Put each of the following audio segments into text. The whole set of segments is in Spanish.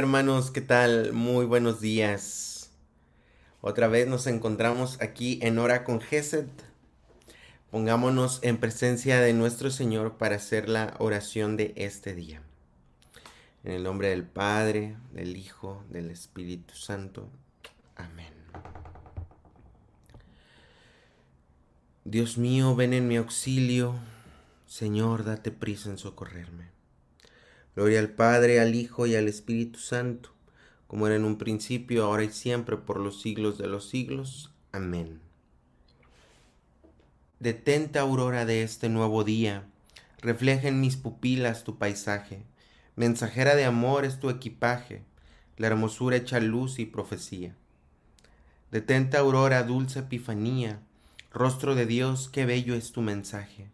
Hermanos, ¿qué tal? Muy buenos días. Otra vez nos encontramos aquí en Hora con Gesed. Pongámonos en presencia de nuestro Señor para hacer la oración de este día. En el nombre del Padre, del Hijo, del Espíritu Santo. Amén. Dios mío, ven en mi auxilio. Señor, date prisa en socorrerme. Gloria al Padre, al Hijo y al Espíritu Santo, como era en un principio, ahora y siempre, por los siglos de los siglos. Amén. Detente, aurora de este nuevo día, refleja en mis pupilas tu paisaje, mensajera de amor es tu equipaje, la hermosura echa luz y profecía. Detente, aurora, dulce epifanía, rostro de Dios, qué bello es tu mensaje.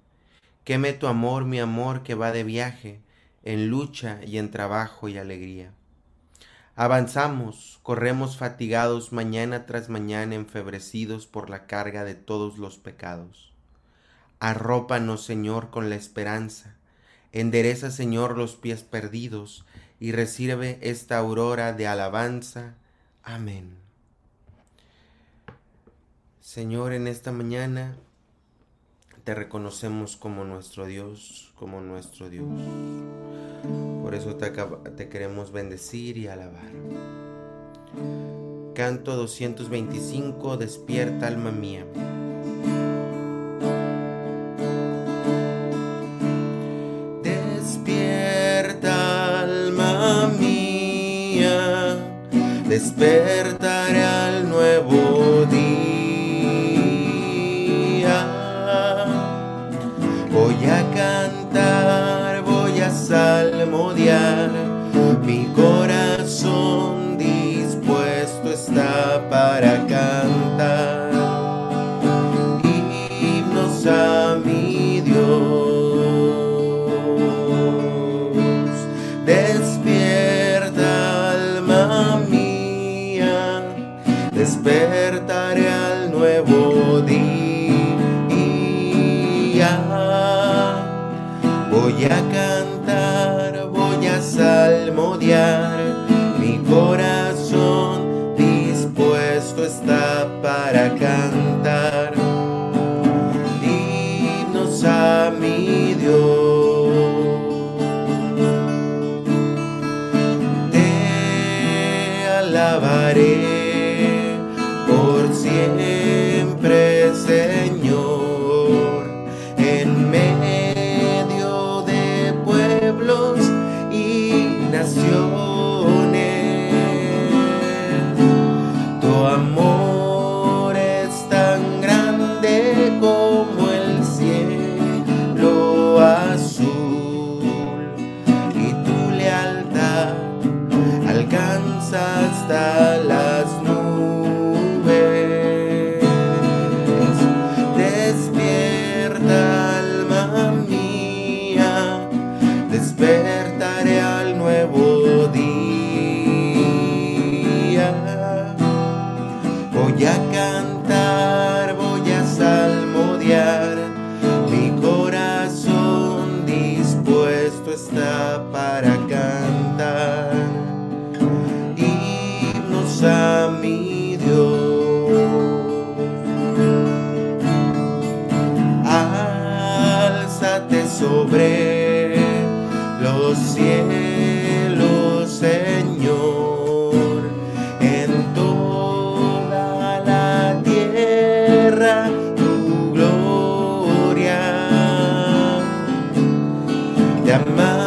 Queme tu amor, mi amor que va de viaje, en lucha y en trabajo y alegría. Avanzamos, corremos fatigados mañana tras mañana enfebrecidos por la carga de todos los pecados. Arrópanos, Señor, con la esperanza. Endereza, Señor, los pies perdidos y recibe esta aurora de alabanza. Amén. Señor, en esta mañana te reconocemos como nuestro Dios, como nuestro Dios. Por eso te, queremos bendecir y alabar. Canto 225, despierta alma mía. Despierta alma mía, despertaré día voy a. hasta las Te amamos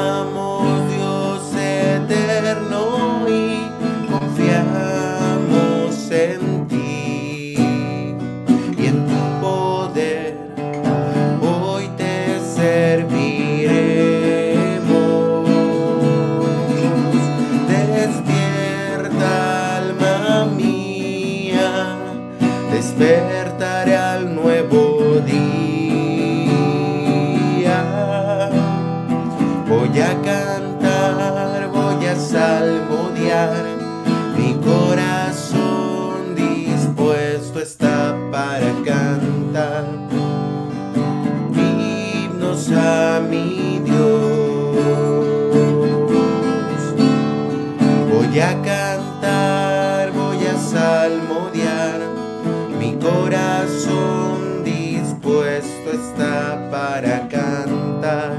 corazón dispuesto está para cantar.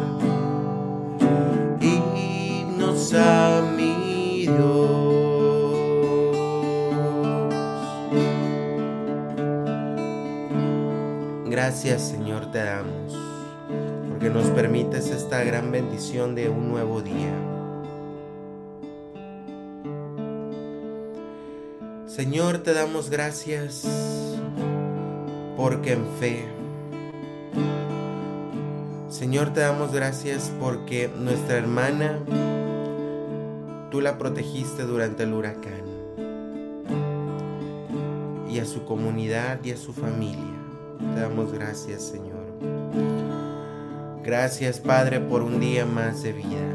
Himnos a mi Dios. Gracias Señor te damos, porque nos permites esta gran bendición de un nuevo día. Señor, te damos gracias porque en fe. Señor, te damos gracias porque nuestra hermana, tú la protegiste durante el huracán. Y a su comunidad y a su familia. Te damos gracias, Señor. Gracias, Padre, por un día más de vida.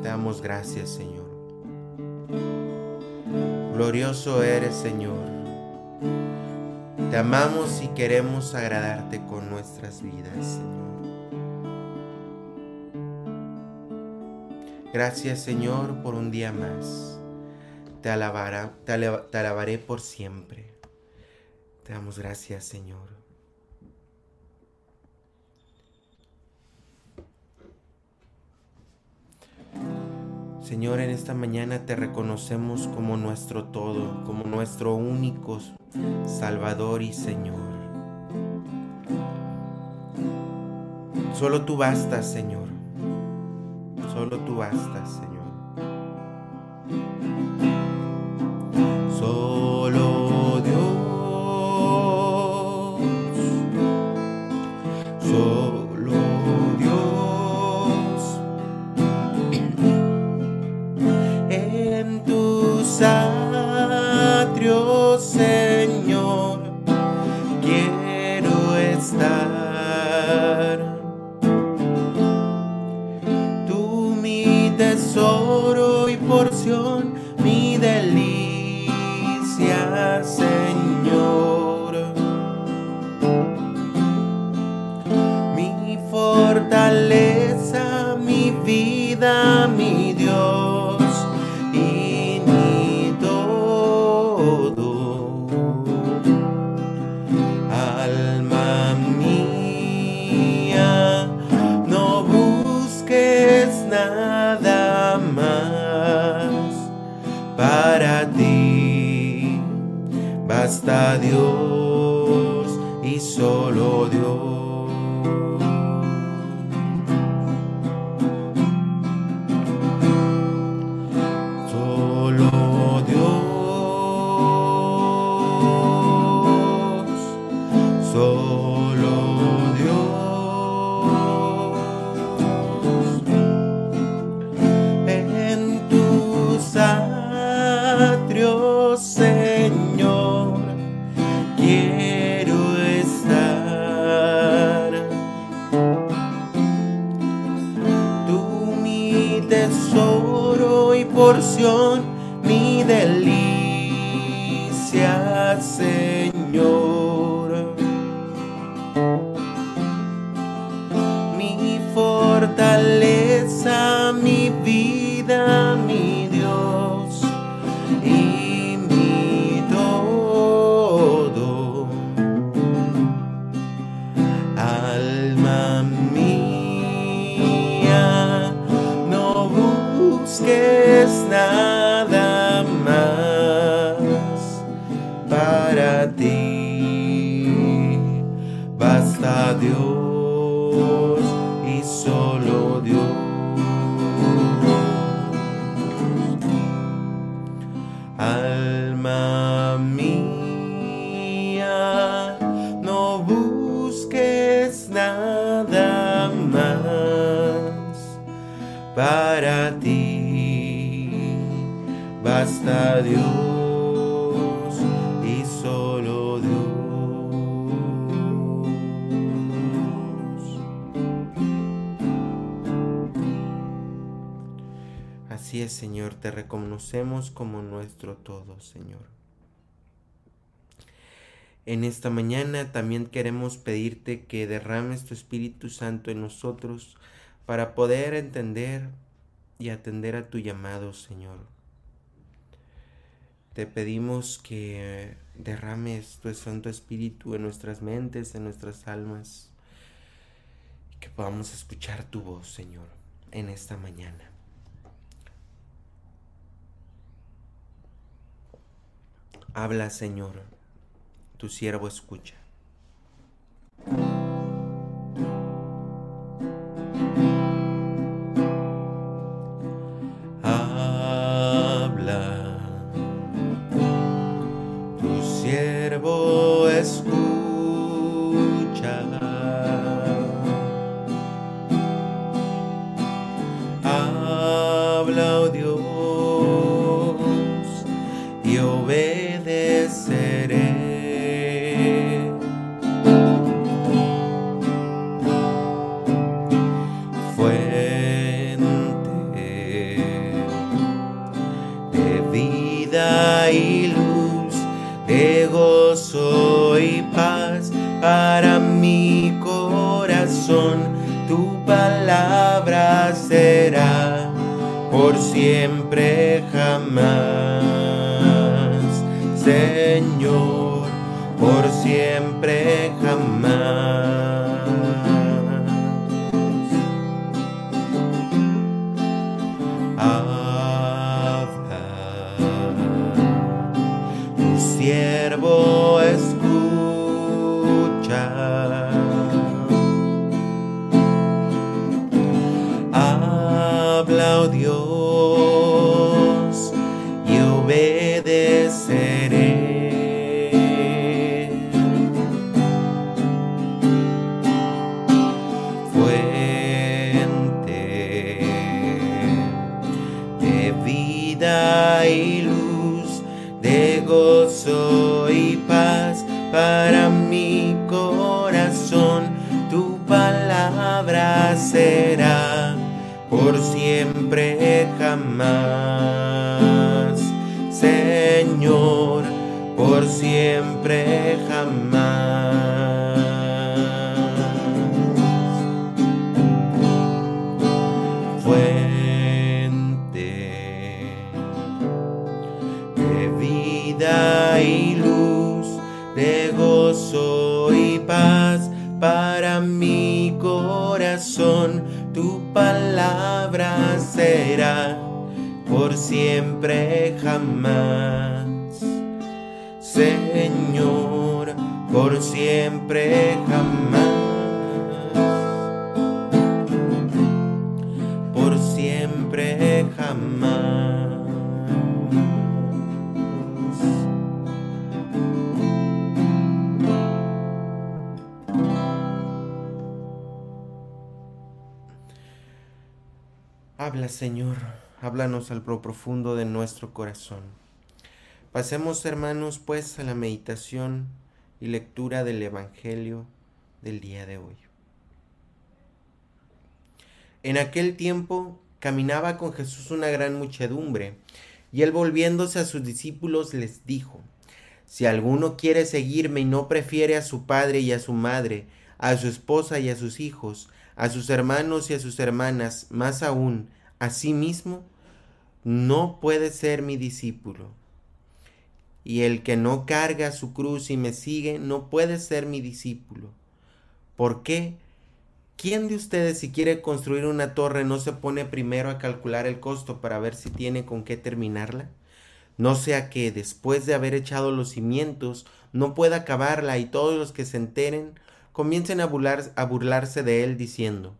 Te damos gracias, Señor. Glorioso eres, Señor. Te amamos y queremos agradarte con nuestras vidas, Señor. Gracias, Señor, por un día más. Te, te, alabaré por siempre. Te damos gracias, Señor. Señor, en esta mañana te reconocemos como nuestro todo, como nuestro único Salvador y Señor. Solo tú bastas, Señor. Solo tú bastas, Señor. Dios y solo Dios. vida. Señor, te reconocemos como nuestro todo, Señor. En esta mañana también queremos pedirte que derrames tu Espíritu Santo en nosotros para poder entender y atender a tu llamado, Señor. Te pedimos que derrames tu Santo Espíritu en nuestras mentes, en nuestras almas, y que podamos escuchar tu voz, Señor, en esta mañana. Habla, Señor, tu siervo escucha. siervo escucha. Siempre Señor háblanos al pro profundo de nuestro corazón. Pasemos, hermanos, pues a la meditación y lectura del Evangelio del día de hoy. En aquel tiempo caminaba con Jesús una gran muchedumbre, y él volviéndose a sus discípulos les dijo, Si alguno quiere seguirme y no prefiere a su padre y a su madre, a su esposa y a sus hijos, a sus hermanos y a sus hermanas, más aún, a sí mismo, no puede ser mi discípulo. Y el que no carga su cruz y me sigue, no puede ser mi discípulo. ¿Por qué? ¿Quién de ustedes si quiere construir una torre no se pone primero a calcular el costo para ver si tiene con qué terminarla? No sea que después de haber echado los cimientos no pueda acabarla y todos los que se enteren comiencen a, a burlarse de él diciendo,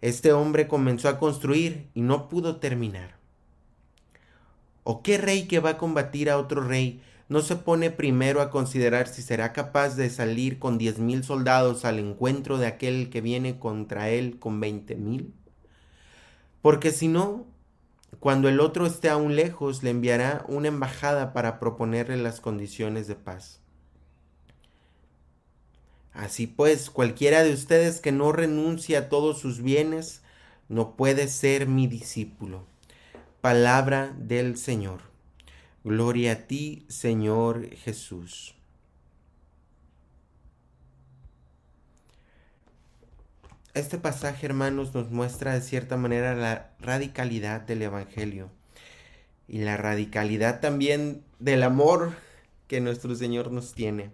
este hombre comenzó a construir y no pudo terminar. ¿O qué rey que va a combatir a otro rey no se pone primero a considerar si será capaz de salir con diez mil soldados al encuentro de aquel que viene contra él con veinte mil? Porque si no, cuando el otro esté aún lejos, le enviará una embajada para proponerle las condiciones de paz. Así pues, cualquiera de ustedes que no renuncie a todos sus bienes, no puede ser mi discípulo. Palabra del Señor. Gloria a ti, Señor Jesús. este pasaje, hermanos, nos muestra de cierta manera la radicalidad del Evangelio y la radicalidad también del amor que nuestro Señor nos tiene.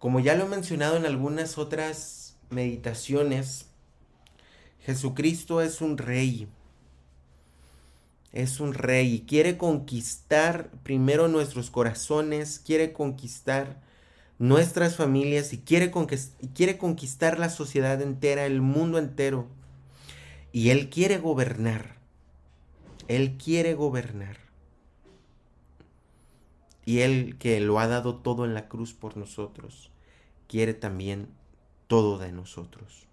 Como ya lo he mencionado en algunas otras meditaciones, Jesucristo es un rey. Es un rey y quiere conquistar primero nuestros corazones, quiere conquistar nuestras familias y quiere, quiere conquistar la sociedad entera, el mundo entero. Y Él quiere gobernar. Él quiere gobernar. Y Él que lo ha dado todo en la cruz por nosotros, quiere también todo de nosotros.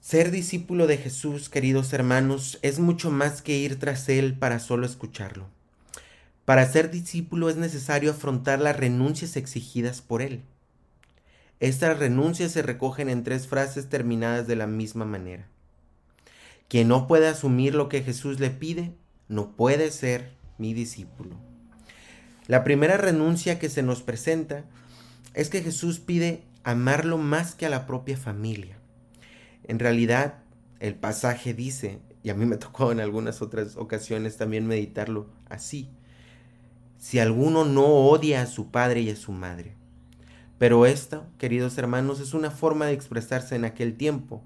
Ser discípulo de Jesús, queridos hermanos, es mucho más que ir tras Él para solo escucharlo. Para ser discípulo es necesario afrontar las renuncias exigidas por Él. Estas renuncias se recogen en tres frases terminadas de la misma manera. Quien no puede asumir lo que Jesús le pide, no puede ser mi discípulo. La primera renuncia que se nos presenta es que Jesús pide amarlo más que a la propia familia. En realidad, el pasaje dice, y a mí me tocó en algunas otras ocasiones también meditarlo así, si alguno no odia a su padre y a su madre. Pero esto, queridos hermanos, es una forma de expresarse en aquel tiempo.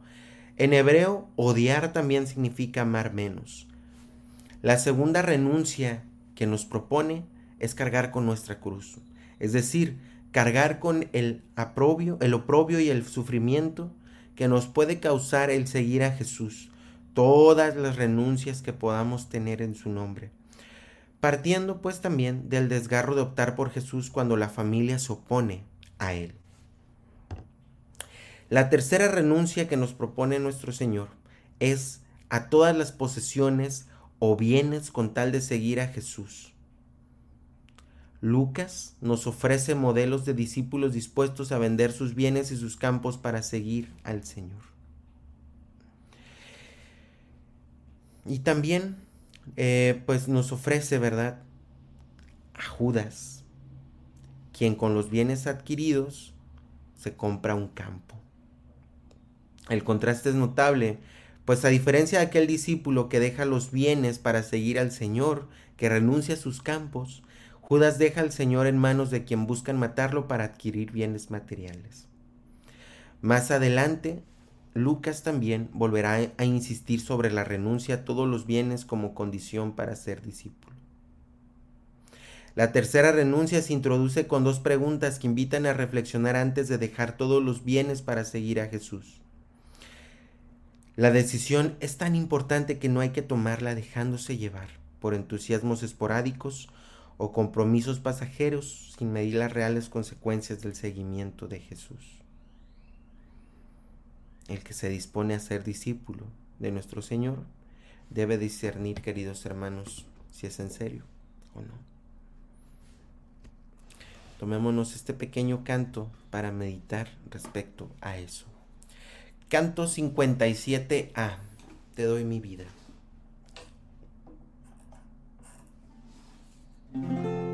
En hebreo, odiar también significa amar menos. La segunda renuncia que nos propone es cargar con nuestra cruz, es decir, cargar con el aprobio, el oprobio y el sufrimiento que nos puede causar el seguir a Jesús, todas las renuncias que podamos tener en su nombre partiendo pues también del desgarro de optar por Jesús cuando la familia se opone a Él. La tercera renuncia que nos propone nuestro Señor es a todas las posesiones o bienes con tal de seguir a Jesús. Lucas nos ofrece modelos de discípulos dispuestos a vender sus bienes y sus campos para seguir al Señor. Y también eh, pues nos ofrece, ¿verdad? A Judas, quien con los bienes adquiridos se compra un campo. El contraste es notable, pues a diferencia de aquel discípulo que deja los bienes para seguir al Señor, que renuncia a sus campos, Judas deja al Señor en manos de quien buscan matarlo para adquirir bienes materiales. Más adelante Lucas también volverá a insistir sobre la renuncia a todos los bienes como condición para ser discípulo. La tercera renuncia se introduce con dos preguntas que invitan a reflexionar antes de dejar todos los bienes para seguir a Jesús. La decisión es tan importante que no hay que tomarla dejándose llevar por entusiasmos esporádicos o compromisos pasajeros sin medir las reales consecuencias del seguimiento de Jesús el que se dispone a ser discípulo de nuestro Señor debe discernir, queridos hermanos, si es en serio o no. Tomémonos este pequeño canto para meditar respecto a eso. Canto 57a. Te doy mi vida. De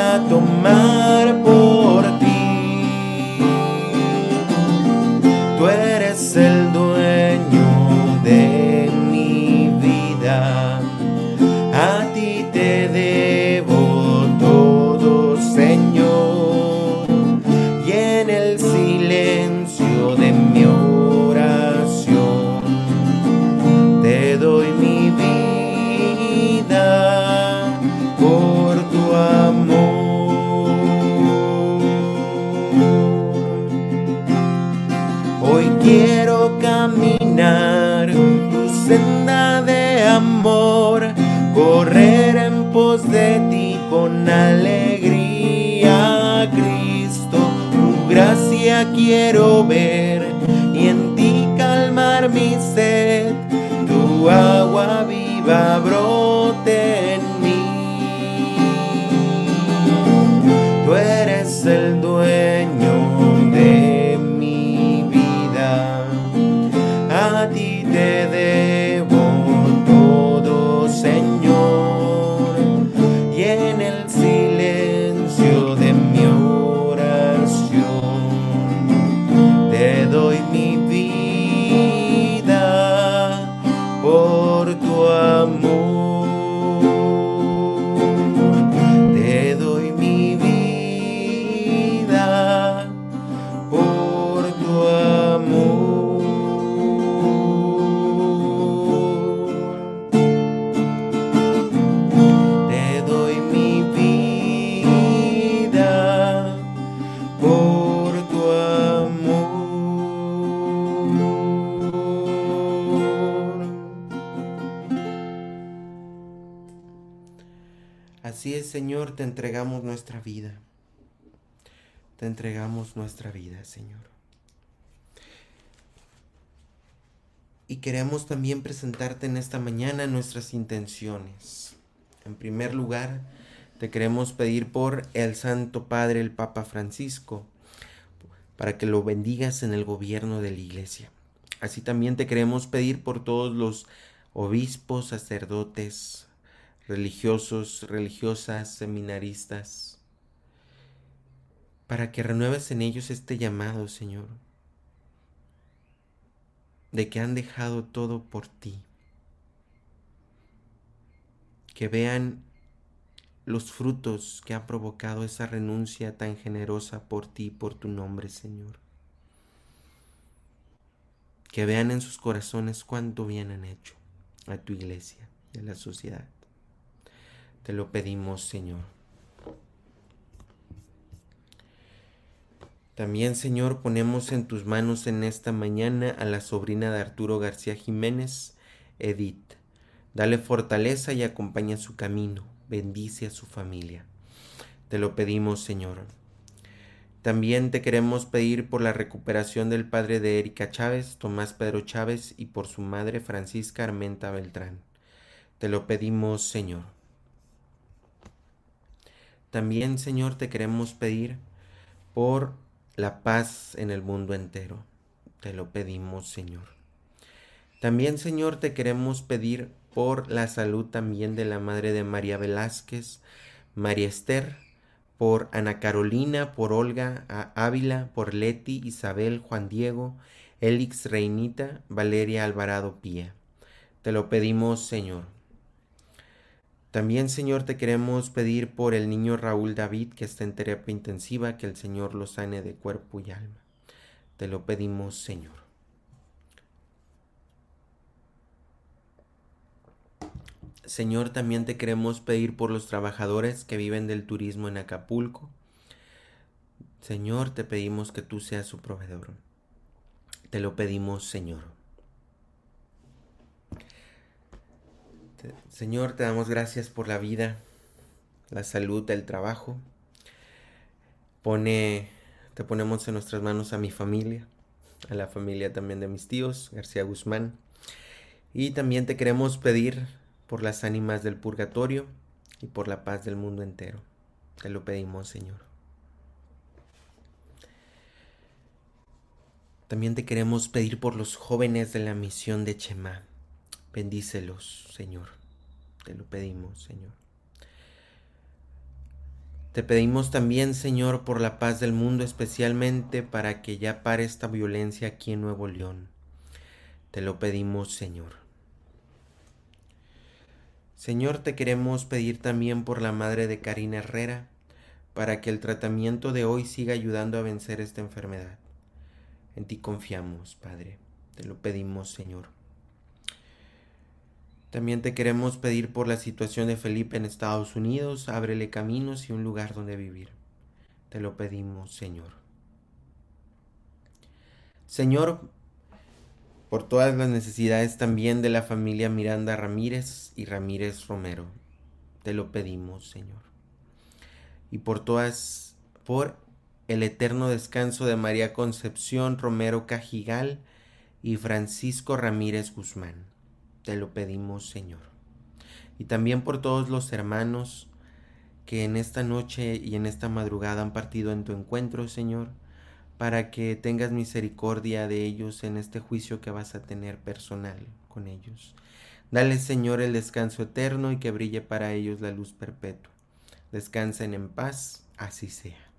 a tomar por ti. Tú eres el dueño de mi vida. Alegría, Cristo. Tu gracia quiero ver y en ti calmar mi sed. Tu agua viva brote entregamos nuestra vida. Te entregamos nuestra vida, Señor. Y queremos también presentarte en esta mañana nuestras intenciones. En primer lugar, te queremos pedir por el Santo Padre, el Papa Francisco, para que lo bendigas en el gobierno de la Iglesia. Así también te queremos pedir por todos los obispos, sacerdotes, religiosos, religiosas, seminaristas, para que renueves en ellos este llamado, Señor, de que han dejado todo por ti, que vean los frutos que ha provocado esa renuncia tan generosa por ti, por tu nombre, Señor. Que vean en sus corazones cuánto bien han hecho a tu iglesia y a la sociedad. Te lo pedimos, Señor. También, Señor, ponemos en tus manos en esta mañana a la sobrina de Arturo García Jiménez, Edith. Dale fortaleza y acompaña su camino. Bendice a su familia. Te lo pedimos, Señor. También te queremos pedir por la recuperación del padre de Erika Chávez, Tomás Pedro Chávez, y por su madre Francisca Armenta Beltrán. Te lo pedimos, Señor. También, Señor, te queremos pedir por la paz en el mundo entero. Te lo pedimos, Señor. También, Señor, te queremos pedir por la salud también de la madre de María Velázquez, María Esther, por Ana Carolina, por Olga Ávila, por Leti, Isabel, Juan Diego, Elix Reinita, Valeria Alvarado Pía. Te lo pedimos, Señor. También, Señor, te queremos pedir por el niño Raúl David, que está en terapia intensiva, que el Señor lo sane de cuerpo y alma. Te lo pedimos, Señor. Señor, también te queremos pedir por los trabajadores que viven del turismo en Acapulco. Señor, te pedimos que tú seas su proveedor. Te lo pedimos, Señor. Señor, te damos gracias por la vida, la salud, el trabajo. Pone, te ponemos en nuestras manos a mi familia, a la familia también de mis tíos, García Guzmán. Y también te queremos pedir por las ánimas del purgatorio y por la paz del mundo entero. Te lo pedimos, Señor. También te queremos pedir por los jóvenes de la misión de Chema. Bendícelos, Señor. Te lo pedimos, Señor. Te pedimos también, Señor, por la paz del mundo, especialmente para que ya pare esta violencia aquí en Nuevo León. Te lo pedimos, Señor. Señor, te queremos pedir también por la madre de Karina Herrera, para que el tratamiento de hoy siga ayudando a vencer esta enfermedad. En ti confiamos, Padre. Te lo pedimos, Señor. También te queremos pedir por la situación de Felipe en Estados Unidos. Ábrele caminos y un lugar donde vivir. Te lo pedimos, Señor. Señor, por todas las necesidades también de la familia Miranda Ramírez y Ramírez Romero. Te lo pedimos, Señor. Y por todas, por el eterno descanso de María Concepción Romero Cajigal y Francisco Ramírez Guzmán. Te lo pedimos, Señor. Y también por todos los hermanos que en esta noche y en esta madrugada han partido en tu encuentro, Señor, para que tengas misericordia de ellos en este juicio que vas a tener personal con ellos. Dale, Señor, el descanso eterno y que brille para ellos la luz perpetua. Descansen en paz, así sea.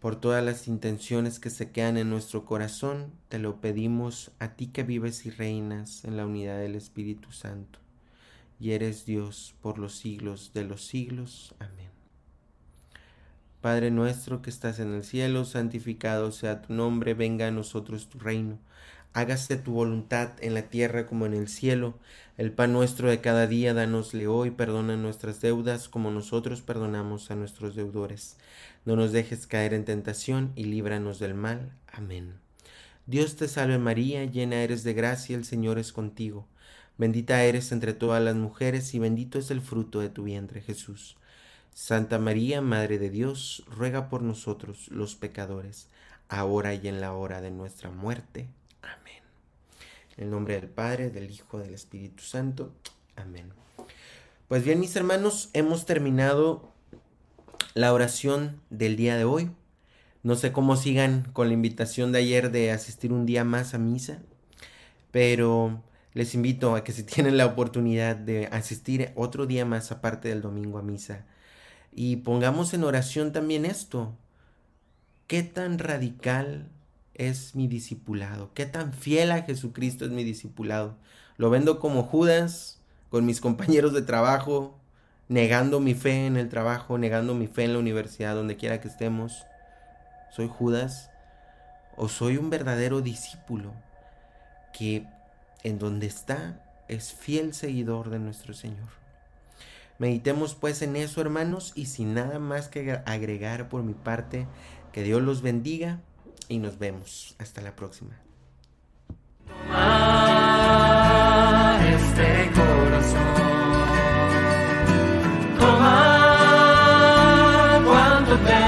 Por todas las intenciones que se quedan en nuestro corazón, te lo pedimos a ti que vives y reinas en la unidad del Espíritu Santo, y eres Dios por los siglos de los siglos. Amén. Padre nuestro que estás en el cielo, santificado sea tu nombre, venga a nosotros tu reino. Hágase tu voluntad en la tierra como en el cielo. El pan nuestro de cada día, danosle hoy, perdona nuestras deudas como nosotros perdonamos a nuestros deudores. No nos dejes caer en tentación y líbranos del mal. Amén. Dios te salve María, llena eres de gracia, el Señor es contigo. Bendita eres entre todas las mujeres y bendito es el fruto de tu vientre Jesús. Santa María, Madre de Dios, ruega por nosotros los pecadores, ahora y en la hora de nuestra muerte. En el nombre del Padre, del Hijo, del Espíritu Santo. Amén. Pues bien, mis hermanos, hemos terminado la oración del día de hoy. No sé cómo sigan con la invitación de ayer de asistir un día más a misa, pero les invito a que si tienen la oportunidad de asistir otro día más aparte del domingo a misa, y pongamos en oración también esto. ¿Qué tan radical es mi discipulado? ¿Qué tan fiel a Jesucristo es mi discipulado? ¿Lo vendo como Judas con mis compañeros de trabajo, negando mi fe en el trabajo, negando mi fe en la universidad, donde quiera que estemos? ¿Soy Judas? ¿O soy un verdadero discípulo que en donde está es fiel seguidor de nuestro Señor? Meditemos pues en eso, hermanos, y sin nada más que agregar por mi parte, que Dios los bendiga y nos vemos. Hasta la próxima. Toma este corazón. Toma cuanto te